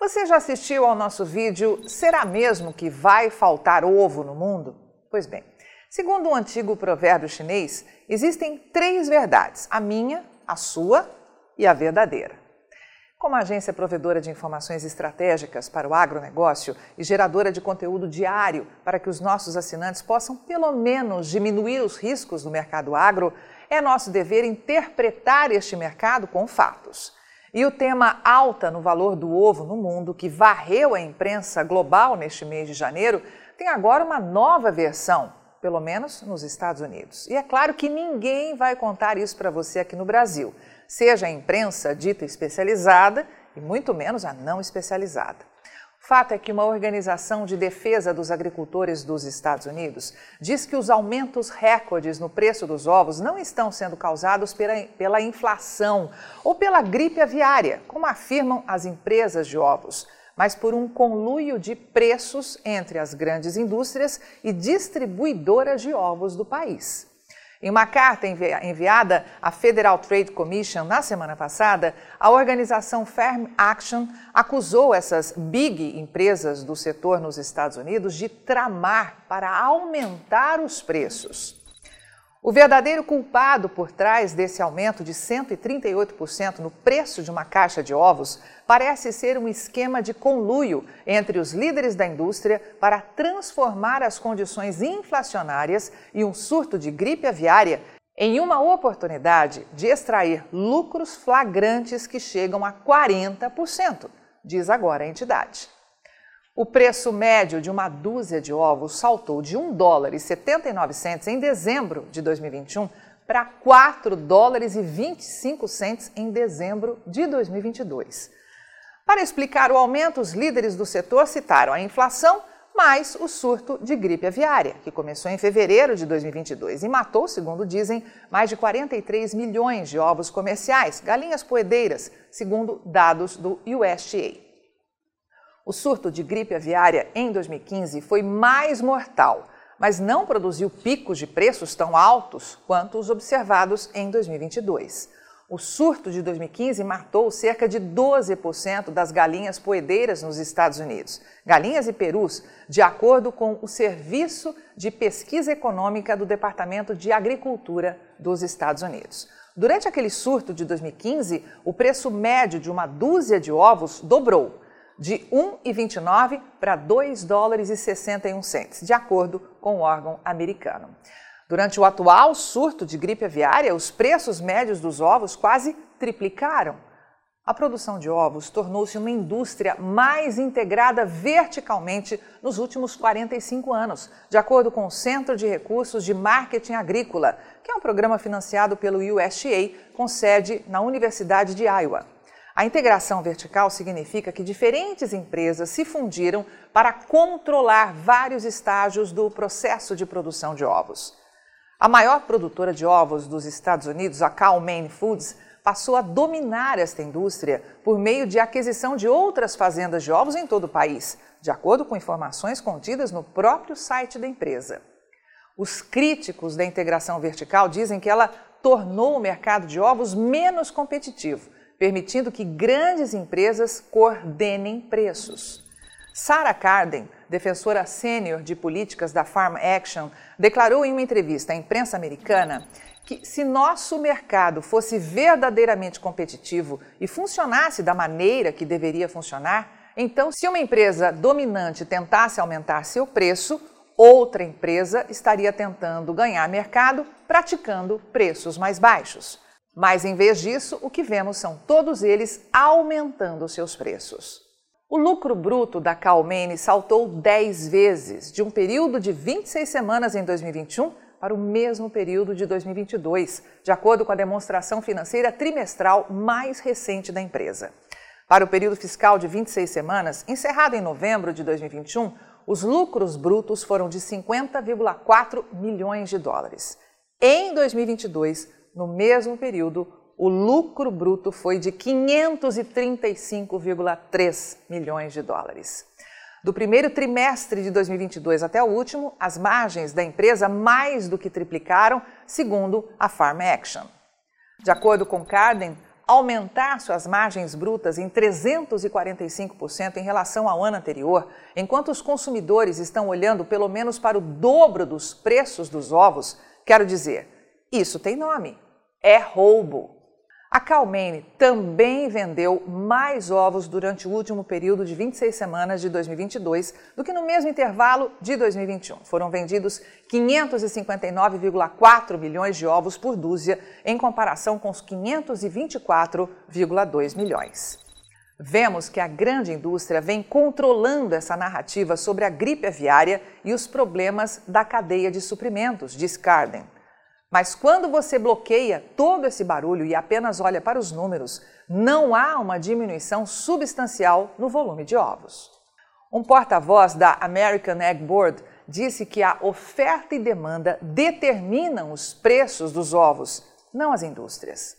Você já assistiu ao nosso vídeo Será mesmo que vai faltar ovo no mundo? Pois bem, segundo um antigo provérbio chinês, existem três verdades: a minha, a sua e a verdadeira. Como agência provedora de informações estratégicas para o agronegócio e geradora de conteúdo diário para que os nossos assinantes possam, pelo menos, diminuir os riscos do mercado agro, é nosso dever interpretar este mercado com fatos. E o tema alta no valor do ovo no mundo, que varreu a imprensa global neste mês de janeiro, tem agora uma nova versão, pelo menos nos Estados Unidos. E é claro que ninguém vai contar isso para você aqui no Brasil, seja a imprensa dita especializada e muito menos a não especializada fato é que uma organização de defesa dos agricultores dos Estados Unidos diz que os aumentos recordes no preço dos ovos não estão sendo causados pela, pela inflação ou pela gripe aviária, como afirmam as empresas de ovos, mas por um conluio de preços entre as grandes indústrias e distribuidoras de ovos do país. Em uma carta enviada à Federal Trade Commission na semana passada, a organização Farm Action acusou essas big empresas do setor nos Estados Unidos de tramar para aumentar os preços. O verdadeiro culpado por trás desse aumento de 138% no preço de uma caixa de ovos parece ser um esquema de conluio entre os líderes da indústria para transformar as condições inflacionárias e um surto de gripe aviária em uma oportunidade de extrair lucros flagrantes que chegam a 40%, diz agora a entidade. O preço médio de uma dúzia de ovos saltou de 1 dólar e 79 centes em dezembro de 2021 para 4 dólares e 25 centes em dezembro de 2022. Para explicar o aumento, os líderes do setor citaram a inflação mais o surto de gripe aviária, que começou em fevereiro de 2022 e matou, segundo dizem, mais de 43 milhões de ovos comerciais, galinhas poedeiras, segundo dados do USDA. O surto de gripe aviária em 2015 foi mais mortal, mas não produziu picos de preços tão altos quanto os observados em 2022. O surto de 2015 matou cerca de 12% das galinhas poedeiras nos Estados Unidos, galinhas e perus, de acordo com o Serviço de Pesquisa Econômica do Departamento de Agricultura dos Estados Unidos. Durante aquele surto de 2015, o preço médio de uma dúzia de ovos dobrou de 1,29 para 2 dólares e 61 centes, de acordo com o órgão americano. Durante o atual surto de gripe aviária, os preços médios dos ovos quase triplicaram. A produção de ovos tornou-se uma indústria mais integrada verticalmente nos últimos 45 anos, de acordo com o Centro de Recursos de Marketing Agrícola, que é um programa financiado pelo USDA com sede na Universidade de Iowa. A integração vertical significa que diferentes empresas se fundiram para controlar vários estágios do processo de produção de ovos. A maior produtora de ovos dos Estados Unidos, a Cal-Maine Foods, passou a dominar esta indústria por meio de aquisição de outras fazendas de ovos em todo o país, de acordo com informações contidas no próprio site da empresa. Os críticos da integração vertical dizem que ela tornou o mercado de ovos menos competitivo permitindo que grandes empresas coordenem preços. Sarah Carden, defensora sênior de políticas da Farm Action, declarou em uma entrevista à imprensa americana que se nosso mercado fosse verdadeiramente competitivo e funcionasse da maneira que deveria funcionar, então se uma empresa dominante tentasse aumentar seu preço, outra empresa estaria tentando ganhar mercado praticando preços mais baixos. Mas em vez disso, o que vemos são todos eles aumentando seus preços. O lucro bruto da Calmene saltou 10 vezes, de um período de 26 semanas em 2021 para o mesmo período de 2022, de acordo com a demonstração financeira trimestral mais recente da empresa. Para o período fiscal de 26 semanas, encerrado em novembro de 2021, os lucros brutos foram de 50,4 milhões de dólares. Em 2022, no mesmo período, o lucro bruto foi de 535,3 milhões de dólares. Do primeiro trimestre de 2022 até o último, as margens da empresa mais do que triplicaram, segundo a Farm Action. De acordo com Carden, aumentar suas margens brutas em 345% em relação ao ano anterior, enquanto os consumidores estão olhando pelo menos para o dobro dos preços dos ovos, quero dizer, isso tem nome: é roubo. A Calmane também vendeu mais ovos durante o último período de 26 semanas de 2022 do que no mesmo intervalo de 2021. Foram vendidos 559,4 milhões de ovos por dúzia, em comparação com os 524,2 milhões. Vemos que a grande indústria vem controlando essa narrativa sobre a gripe aviária e os problemas da cadeia de suprimentos, diz Carden. Mas quando você bloqueia todo esse barulho e apenas olha para os números, não há uma diminuição substancial no volume de ovos. Um porta-voz da American Egg Board disse que a oferta e demanda determinam os preços dos ovos, não as indústrias.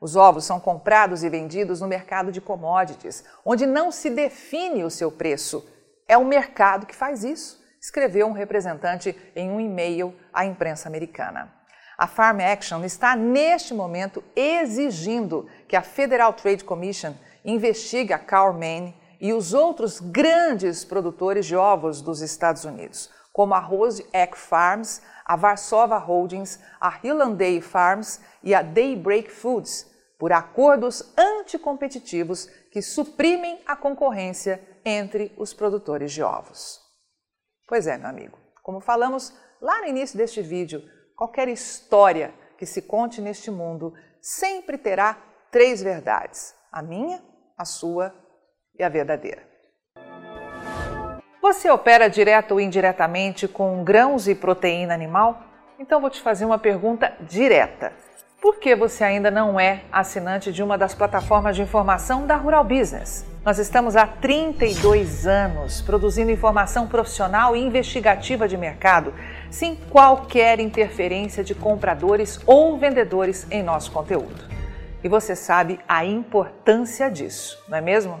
Os ovos são comprados e vendidos no mercado de commodities, onde não se define o seu preço. É o mercado que faz isso, escreveu um representante em um e-mail à imprensa americana. A Farm Action está neste momento exigindo que a Federal Trade Commission investigue a Cow Maine e os outros grandes produtores de ovos dos Estados Unidos, como a Rose Egg Farms, a Varsova Holdings, a Hillandale Farms e a Daybreak Foods, por acordos anticompetitivos que suprimem a concorrência entre os produtores de ovos. Pois é, meu amigo, como falamos lá no início deste vídeo, Qualquer história que se conte neste mundo sempre terá três verdades: a minha, a sua e a verdadeira. Você opera direto ou indiretamente com grãos e proteína animal? Então vou te fazer uma pergunta direta. Por que você ainda não é assinante de uma das plataformas de informação da Rural Business? Nós estamos há 32 anos produzindo informação profissional e investigativa de mercado, sem qualquer interferência de compradores ou vendedores em nosso conteúdo. E você sabe a importância disso, não é mesmo?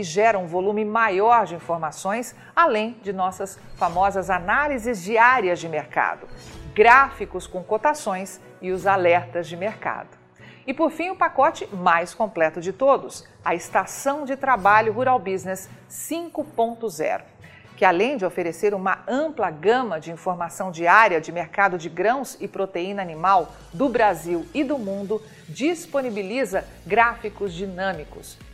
que gera um volume maior de informações, além de nossas famosas análises diárias de mercado, gráficos com cotações e os alertas de mercado. E por fim, o pacote mais completo de todos, a Estação de Trabalho Rural Business 5.0 que além de oferecer uma ampla gama de informação diária de mercado de grãos e proteína animal do Brasil e do mundo, disponibiliza gráficos dinâmicos